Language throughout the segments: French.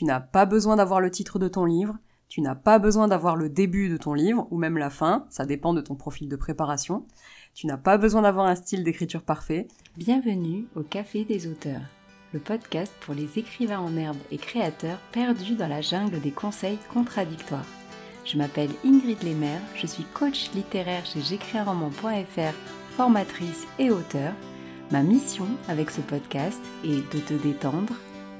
Tu n'as pas besoin d'avoir le titre de ton livre, tu n'as pas besoin d'avoir le début de ton livre, ou même la fin, ça dépend de ton profil de préparation. Tu n'as pas besoin d'avoir un style d'écriture parfait. Bienvenue au Café des auteurs, le podcast pour les écrivains en herbe et créateurs perdus dans la jungle des conseils contradictoires. Je m'appelle Ingrid Lemaire, je suis coach littéraire chez j'écrisunroman.fr, formatrice et auteur. Ma mission avec ce podcast est de te détendre,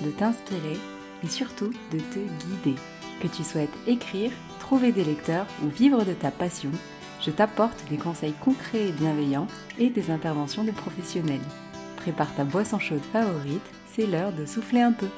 de t'inspirer et surtout de te guider. Que tu souhaites écrire, trouver des lecteurs ou vivre de ta passion, je t'apporte des conseils concrets et bienveillants et des interventions de professionnels. Prépare ta boisson chaude favorite, c'est l'heure de souffler un peu.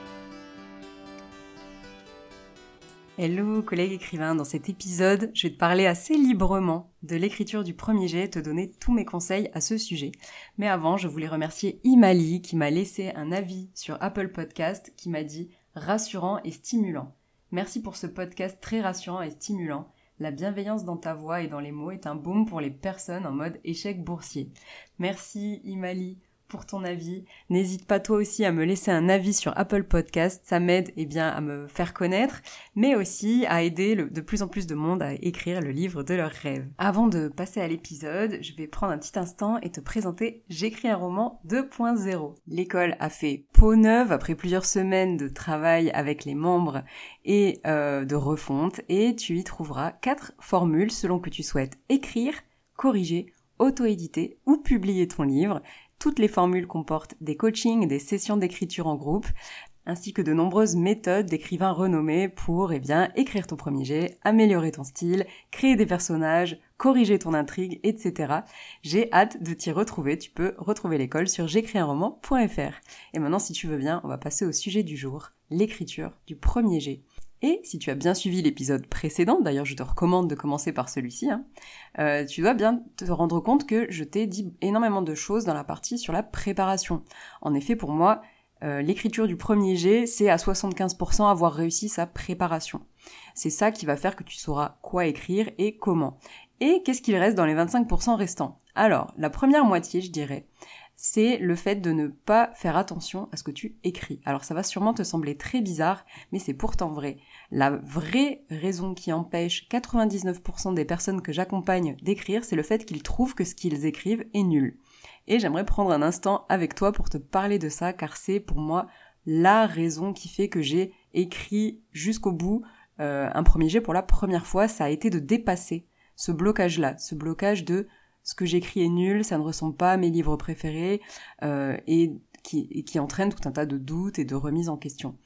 Hello collègues écrivains, dans cet épisode, je vais te parler assez librement de l'écriture du premier jet, te donner tous mes conseils à ce sujet. Mais avant, je voulais remercier Imali qui m'a laissé un avis sur Apple Podcast qui m'a dit rassurant et stimulant. Merci pour ce podcast très rassurant et stimulant. La bienveillance dans ta voix et dans les mots est un baume pour les personnes en mode échec boursier. Merci Imali pour ton avis. N'hésite pas toi aussi à me laisser un avis sur Apple Podcast, ça m'aide eh bien à me faire connaître, mais aussi à aider de plus en plus de monde à écrire le livre de leurs rêves. Avant de passer à l'épisode, je vais prendre un petit instant et te présenter J'écris un roman 2.0. L'école a fait peau neuve après plusieurs semaines de travail avec les membres et euh, de refonte et tu y trouveras quatre formules selon que tu souhaites écrire, corriger, auto-éditer ou publier ton livre. Toutes les formules comportent des coachings et des sessions d'écriture en groupe, ainsi que de nombreuses méthodes d'écrivains renommés pour, eh bien, écrire ton premier jet, améliorer ton style, créer des personnages, corriger ton intrigue, etc. J'ai hâte de t'y retrouver. Tu peux retrouver l'école sur j'écrisunroman.fr. Et maintenant, si tu veux bien, on va passer au sujet du jour, l'écriture du premier jet. Et si tu as bien suivi l'épisode précédent, d'ailleurs je te recommande de commencer par celui-ci, hein, euh, tu dois bien te rendre compte que je t'ai dit énormément de choses dans la partie sur la préparation. En effet, pour moi, euh, l'écriture du premier jet, c'est à 75% avoir réussi sa préparation. C'est ça qui va faire que tu sauras quoi écrire et comment. Et qu'est-ce qu'il reste dans les 25% restants? Alors, la première moitié, je dirais, c'est le fait de ne pas faire attention à ce que tu écris. Alors ça va sûrement te sembler très bizarre, mais c'est pourtant vrai. La vraie raison qui empêche 99% des personnes que j'accompagne d'écrire, c'est le fait qu'ils trouvent que ce qu'ils écrivent est nul. Et j'aimerais prendre un instant avec toi pour te parler de ça, car c'est pour moi la raison qui fait que j'ai écrit jusqu'au bout euh, un premier jet pour la première fois, ça a été de dépasser ce blocage-là, ce blocage de ce que j'écris est nul, ça ne ressemble pas à mes livres préférés, euh, et, qui, qui entraîne tout un tas de doutes et de remises en question.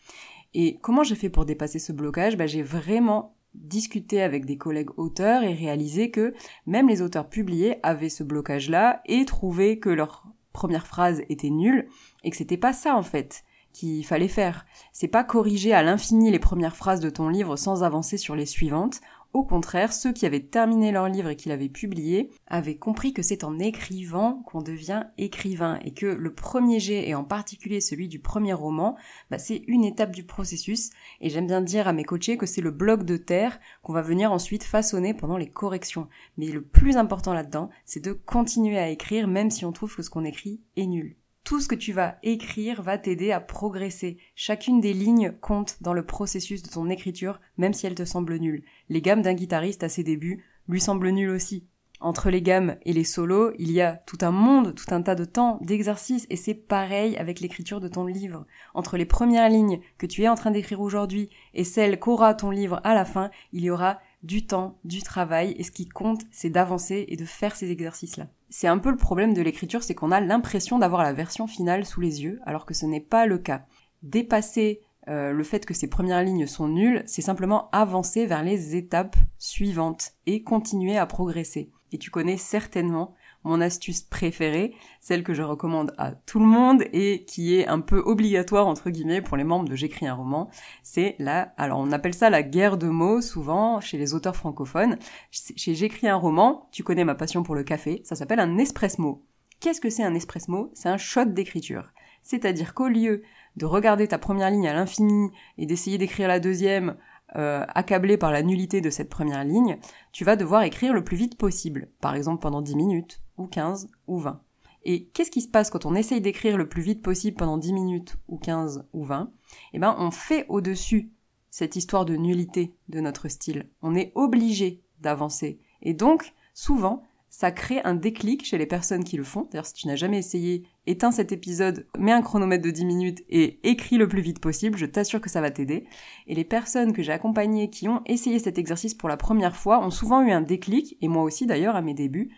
Et comment j'ai fait pour dépasser ce blocage? Bah, J'ai vraiment discuté avec des collègues auteurs et réalisé que même les auteurs publiés avaient ce blocage-là et trouvaient que leur première phrase était nulle et que c'était pas ça en fait qu'il fallait faire. C'est pas corriger à l'infini les premières phrases de ton livre sans avancer sur les suivantes. Au contraire, ceux qui avaient terminé leur livre et qui l'avaient publié avaient compris que c'est en écrivant qu'on devient écrivain et que le premier jet, et en particulier celui du premier roman, bah, c'est une étape du processus et j'aime bien dire à mes coachés que c'est le bloc de terre qu'on va venir ensuite façonner pendant les corrections. Mais le plus important là-dedans, c'est de continuer à écrire même si on trouve que ce qu'on écrit est nul tout ce que tu vas écrire va t'aider à progresser. Chacune des lignes compte dans le processus de ton écriture, même si elle te semble nulle. Les gammes d'un guitariste à ses débuts lui semblent nulles aussi. Entre les gammes et les solos, il y a tout un monde, tout un tas de temps, d'exercices, et c'est pareil avec l'écriture de ton livre. Entre les premières lignes que tu es en train d'écrire aujourd'hui et celles qu'aura ton livre à la fin, il y aura du temps, du travail, et ce qui compte, c'est d'avancer et de faire ces exercices-là. C'est un peu le problème de l'écriture, c'est qu'on a l'impression d'avoir la version finale sous les yeux, alors que ce n'est pas le cas. Dépasser euh, le fait que ces premières lignes sont nulles, c'est simplement avancer vers les étapes suivantes et continuer à progresser. Et tu connais certainement mon astuce préférée, celle que je recommande à tout le monde et qui est un peu obligatoire entre guillemets pour les membres de J'écris un roman, c'est la, alors on appelle ça la guerre de mots souvent chez les auteurs francophones. Chez J'écris un roman, tu connais ma passion pour le café, ça s'appelle un espresso. Qu'est-ce que c'est un espresso C'est un shot d'écriture. C'est-à-dire qu'au lieu de regarder ta première ligne à l'infini et d'essayer d'écrire la deuxième euh, accablé par la nullité de cette première ligne, tu vas devoir écrire le plus vite possible, par exemple pendant 10 minutes, ou 15, ou 20. Et qu'est-ce qui se passe quand on essaye d'écrire le plus vite possible pendant 10 minutes ou 15 ou 20 Eh ben, on fait au-dessus cette histoire de nullité de notre style. On est obligé d'avancer. Et donc, souvent, ça crée un déclic chez les personnes qui le font. D'ailleurs, si tu n'as jamais essayé, éteins cet épisode, mets un chronomètre de 10 minutes et écris le plus vite possible, je t'assure que ça va t'aider. Et les personnes que j'ai accompagnées qui ont essayé cet exercice pour la première fois ont souvent eu un déclic, et moi aussi d'ailleurs à mes débuts.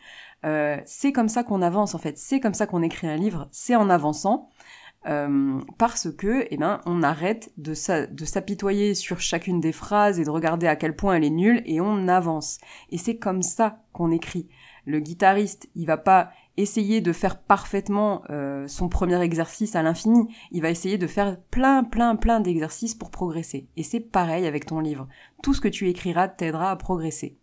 Euh, c'est comme ça qu'on avance en fait, c'est comme ça qu'on écrit un livre, c'est en avançant. Euh, parce que, eh ben, on arrête de, s'apitoyer sur chacune des phrases et de regarder à quel point elle est nulle et on avance. Et c'est comme ça qu'on écrit. Le guitariste, il va pas essayer de faire parfaitement euh, son premier exercice à l'infini. Il va essayer de faire plein, plein, plein d'exercices pour progresser. Et c'est pareil avec ton livre. Tout ce que tu écriras t'aidera à progresser.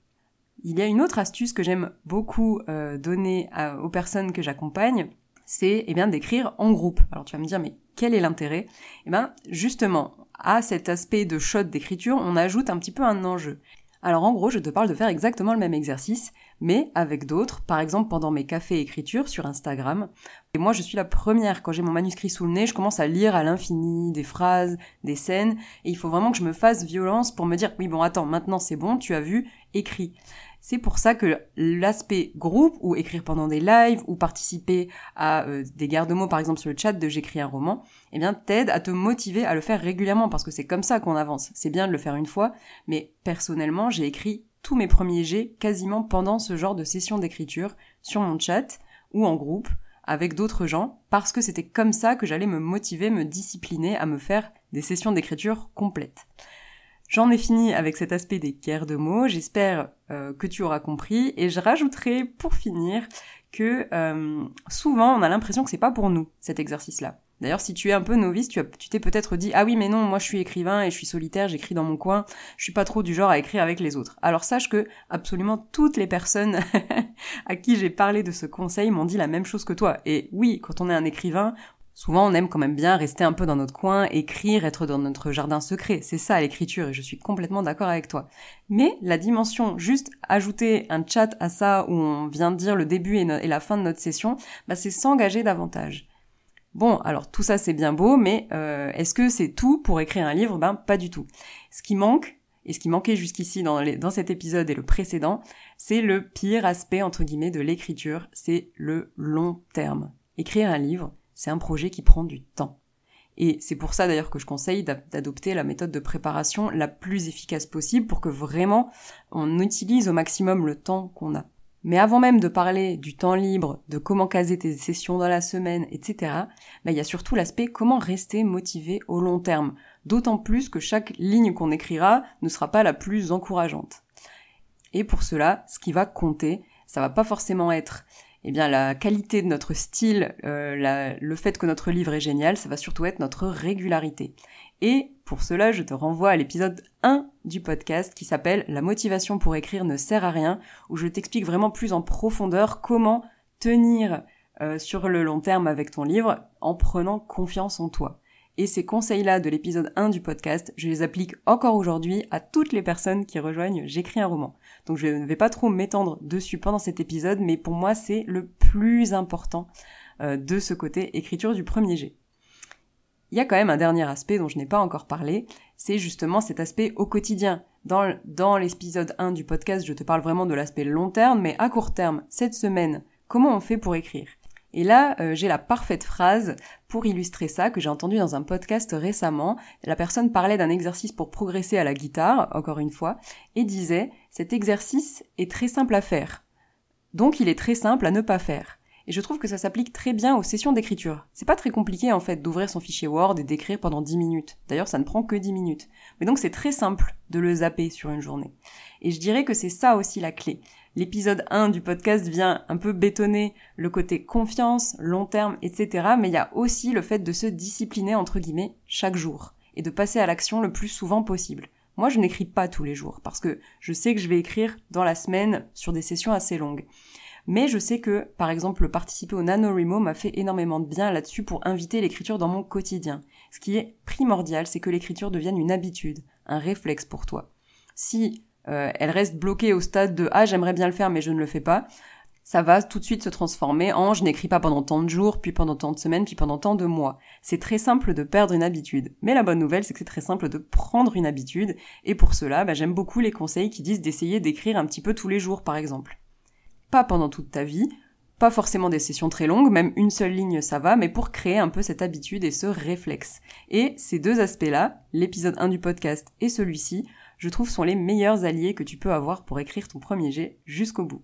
Il y a une autre astuce que j'aime beaucoup euh, donner aux personnes que j'accompagne, c'est eh bien d'écrire en groupe. Alors tu vas me dire mais quel est l'intérêt? Eh bien justement à cet aspect de shot d'écriture, on ajoute un petit peu un enjeu. Alors en gros, je te parle de faire exactement le même exercice, mais avec d'autres, par exemple pendant mes cafés écriture sur Instagram. Et moi, je suis la première, quand j'ai mon manuscrit sous le nez, je commence à lire à l'infini des phrases, des scènes, et il faut vraiment que je me fasse violence pour me dire, oui bon attends, maintenant c'est bon, tu as vu, écris. C'est pour ça que l'aspect groupe, ou écrire pendant des lives, ou participer à euh, des garde-mots, par exemple sur le chat de J'écris un roman, eh bien, t'aide à te motiver à le faire régulièrement, parce que c'est comme ça qu'on avance. C'est bien de le faire une fois, mais personnellement, j'ai écrit tous mes premiers jets quasiment pendant ce genre de session d'écriture, sur mon chat, ou en groupe, avec d'autres gens, parce que c'était comme ça que j'allais me motiver, me discipliner à me faire des sessions d'écriture complètes. J'en ai fini avec cet aspect des guerres de mots, j'espère euh, que tu auras compris, et je rajouterai pour finir que euh, souvent on a l'impression que c'est pas pour nous cet exercice-là. D'ailleurs, si tu es un peu novice, tu t'es peut-être dit ah oui mais non, moi je suis écrivain et je suis solitaire, j'écris dans mon coin, je suis pas trop du genre à écrire avec les autres. Alors sache que absolument toutes les personnes à qui j'ai parlé de ce conseil m'ont dit la même chose que toi. Et oui, quand on est un écrivain, Souvent, on aime quand même bien rester un peu dans notre coin, écrire, être dans notre jardin secret. C'est ça l'écriture et je suis complètement d'accord avec toi. Mais la dimension, juste ajouter un chat à ça où on vient de dire le début et, la fin de notre session, bah, c'est s'engager davantage. Bon, alors tout ça c'est bien beau, mais euh, est-ce que c'est tout pour écrire un livre? Ben pas du tout. Ce qui manque, et ce qui manquait jusqu'ici dans, dans cet épisode et le précédent, c'est le pire aspect entre guillemets de l'écriture, c'est le long terme. Écrire un livre, c'est un projet qui prend du temps. Et c'est pour ça d'ailleurs que je conseille d'adopter la méthode de préparation la plus efficace possible pour que vraiment on utilise au maximum le temps qu'on a. Mais avant même de parler du temps libre, de comment caser tes sessions dans la semaine, etc., bah, il y a surtout l'aspect comment rester motivé au long terme. D'autant plus que chaque ligne qu'on écrira ne sera pas la plus encourageante. Et pour cela, ce qui va compter, ça va pas forcément être eh bien la qualité de notre style, euh, le fait que notre livre est génial, ça va surtout être notre régularité. Et pour cela, je te renvoie à l'épisode 1 du podcast qui s'appelle La motivation pour écrire ne sert à rien, où je t'explique vraiment plus en profondeur comment tenir euh, sur le long terme avec ton livre en prenant confiance en toi. Et ces conseils-là de l'épisode 1 du podcast, je les applique encore aujourd'hui à toutes les personnes qui rejoignent J'écris un roman. Donc je ne vais pas trop m'étendre dessus pendant cet épisode, mais pour moi c'est le plus important euh, de ce côté écriture du premier jet. Il y a quand même un dernier aspect dont je n'ai pas encore parlé, c'est justement cet aspect au quotidien. Dans, dans l'épisode 1 du podcast, je te parle vraiment de l'aspect long terme, mais à court terme, cette semaine, comment on fait pour écrire? Et là, euh, j'ai la parfaite phrase pour illustrer ça que j'ai entendu dans un podcast récemment. La personne parlait d'un exercice pour progresser à la guitare, encore une fois, et disait cet exercice est très simple à faire. Donc il est très simple à ne pas faire. Et je trouve que ça s'applique très bien aux sessions d'écriture. C'est pas très compliqué en fait d'ouvrir son fichier Word et d'écrire pendant 10 minutes. D'ailleurs, ça ne prend que 10 minutes. Mais donc c'est très simple de le zapper sur une journée. Et je dirais que c'est ça aussi la clé. L'épisode 1 du podcast vient un peu bétonner le côté confiance, long terme, etc. Mais il y a aussi le fait de se discipliner, entre guillemets, chaque jour. Et de passer à l'action le plus souvent possible. Moi, je n'écris pas tous les jours parce que je sais que je vais écrire dans la semaine sur des sessions assez longues. Mais je sais que, par exemple, participer au NaNoWriMo m'a fait énormément de bien là-dessus pour inviter l'écriture dans mon quotidien. Ce qui est primordial, c'est que l'écriture devienne une habitude, un réflexe pour toi. Si euh, elle reste bloquée au stade de ah j'aimerais bien le faire mais je ne le fais pas, ça va tout de suite se transformer en je n'écris pas pendant tant de jours, puis pendant tant de semaines, puis pendant tant de mois. C'est très simple de perdre une habitude. Mais la bonne nouvelle, c'est que c'est très simple de prendre une habitude. Et pour cela, bah, j'aime beaucoup les conseils qui disent d'essayer d'écrire un petit peu tous les jours, par exemple. Pendant toute ta vie, pas forcément des sessions très longues, même une seule ligne ça va, mais pour créer un peu cette habitude et ce réflexe. Et ces deux aspects-là, l'épisode 1 du podcast et celui-ci, je trouve sont les meilleurs alliés que tu peux avoir pour écrire ton premier jet jusqu'au bout.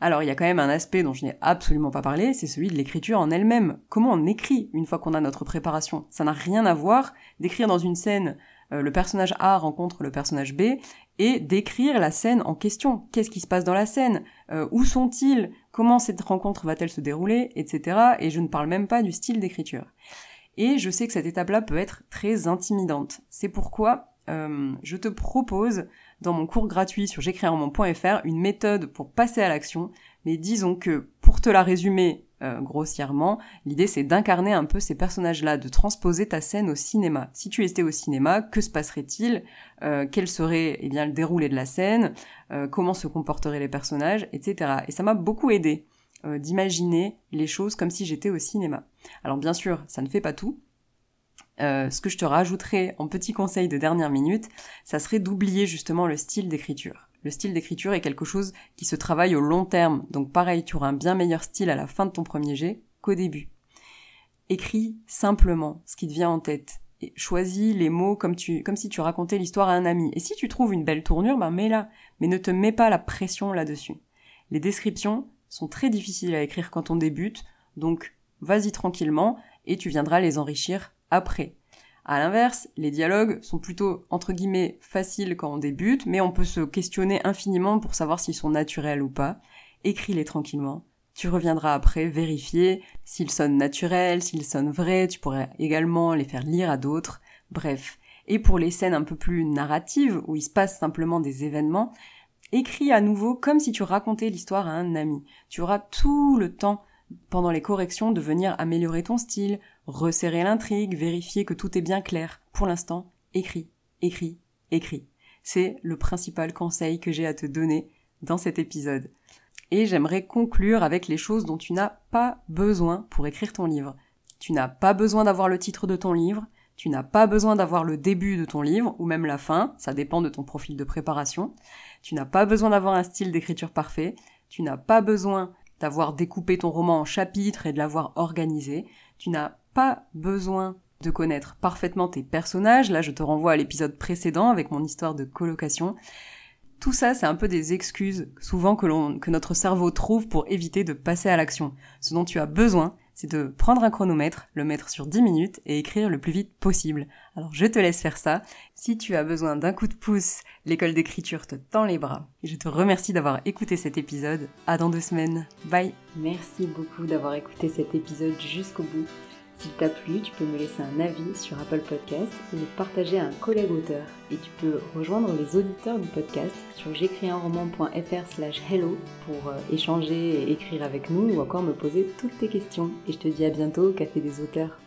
Alors il y a quand même un aspect dont je n'ai absolument pas parlé, c'est celui de l'écriture en elle-même. Comment on écrit une fois qu'on a notre préparation? Ça n'a rien à voir d'écrire dans une scène euh, le personnage A rencontre le personnage B et d'écrire la scène en question. Qu'est-ce qui se passe dans la scène? Euh, Où sont-ils? Comment cette rencontre va-t-elle se dérouler? Etc. Et je ne parle même pas du style d'écriture. Et je sais que cette étape-là peut être très intimidante. C'est pourquoi euh, je te propose dans mon cours gratuit sur j'écrire.fr une méthode pour passer à l'action, mais disons que pour te la résumer euh, grossièrement, l'idée c'est d'incarner un peu ces personnages-là, de transposer ta scène au cinéma. Si tu étais au cinéma, que se passerait-il? Euh, Quel serait eh bien le déroulé de la scène? Comment se comporteraient les personnages, etc. Et ça m'a beaucoup aidé d'imaginer les choses comme si j'étais au cinéma. Alors bien sûr, ça ne fait pas tout, euh, ce que je te rajouterais en petit conseil de dernière minute, ça serait d'oublier justement le style d'écriture. Le style d'écriture est quelque chose qui se travaille au long terme, donc pareil, tu auras un bien meilleur style à la fin de ton premier jet qu'au début. Écris simplement ce qui te vient en tête. Et choisis les mots comme, tu, comme si tu racontais l'histoire à un ami. Et si tu trouves une belle tournure, ben mets-la. Mais ne te mets pas la pression là-dessus. Les descriptions sont très difficiles à écrire quand on débute, donc vas-y tranquillement et tu viendras les enrichir après. À l'inverse, les dialogues sont plutôt entre guillemets faciles quand on débute, mais on peut se questionner infiniment pour savoir s'ils sont naturels ou pas. Écris-les tranquillement. Tu reviendras après vérifier s'ils sonnent naturels, s'ils sonnent vrais, tu pourrais également les faire lire à d'autres. Bref. Et pour les scènes un peu plus narratives, où il se passe simplement des événements, écris à nouveau comme si tu racontais l'histoire à un ami. Tu auras tout le temps pendant les corrections de venir améliorer ton style, resserrer l'intrigue, vérifier que tout est bien clair. Pour l'instant, écris, écris, écris. C'est le principal conseil que j'ai à te donner dans cet épisode. Et j'aimerais conclure avec les choses dont tu n'as pas besoin pour écrire ton livre. Tu n'as pas besoin d'avoir le titre de ton livre, tu n'as pas besoin d'avoir le début de ton livre, ou même la fin, ça dépend de ton profil de préparation. Tu n'as pas besoin d'avoir un style d'écriture parfait, tu n'as pas besoin d'avoir découpé ton roman en chapitres et de l'avoir organisé. Tu n'as pas besoin de connaître parfaitement tes personnages. Là, je te renvoie à l'épisode précédent avec mon histoire de colocation. Tout ça, c'est un peu des excuses souvent que, notre cerveau trouve pour éviter de passer à l'action. Ce dont tu as besoin, c'est de prendre un chronomètre, le mettre sur 10 minutes et écrire le plus vite possible. Alors je te laisse faire ça. Si tu as besoin d'un coup de pouce, l'école d'écriture te tend les bras. Je te remercie d'avoir écouté cet épisode. À dans deux semaines. Bye. Merci beaucoup d'avoir écouté cet épisode jusqu'au bout. S'il t'a plu, tu peux me laisser un avis sur Apple Podcast ou le partager à un collègue auteur. Et tu peux rejoindre les auditeurs du podcast sur j'écrisunroman.fr slash hello pour euh, échanger et écrire avec nous ou encore me poser toutes tes questions. Et je te dis à bientôt au Café des auteurs.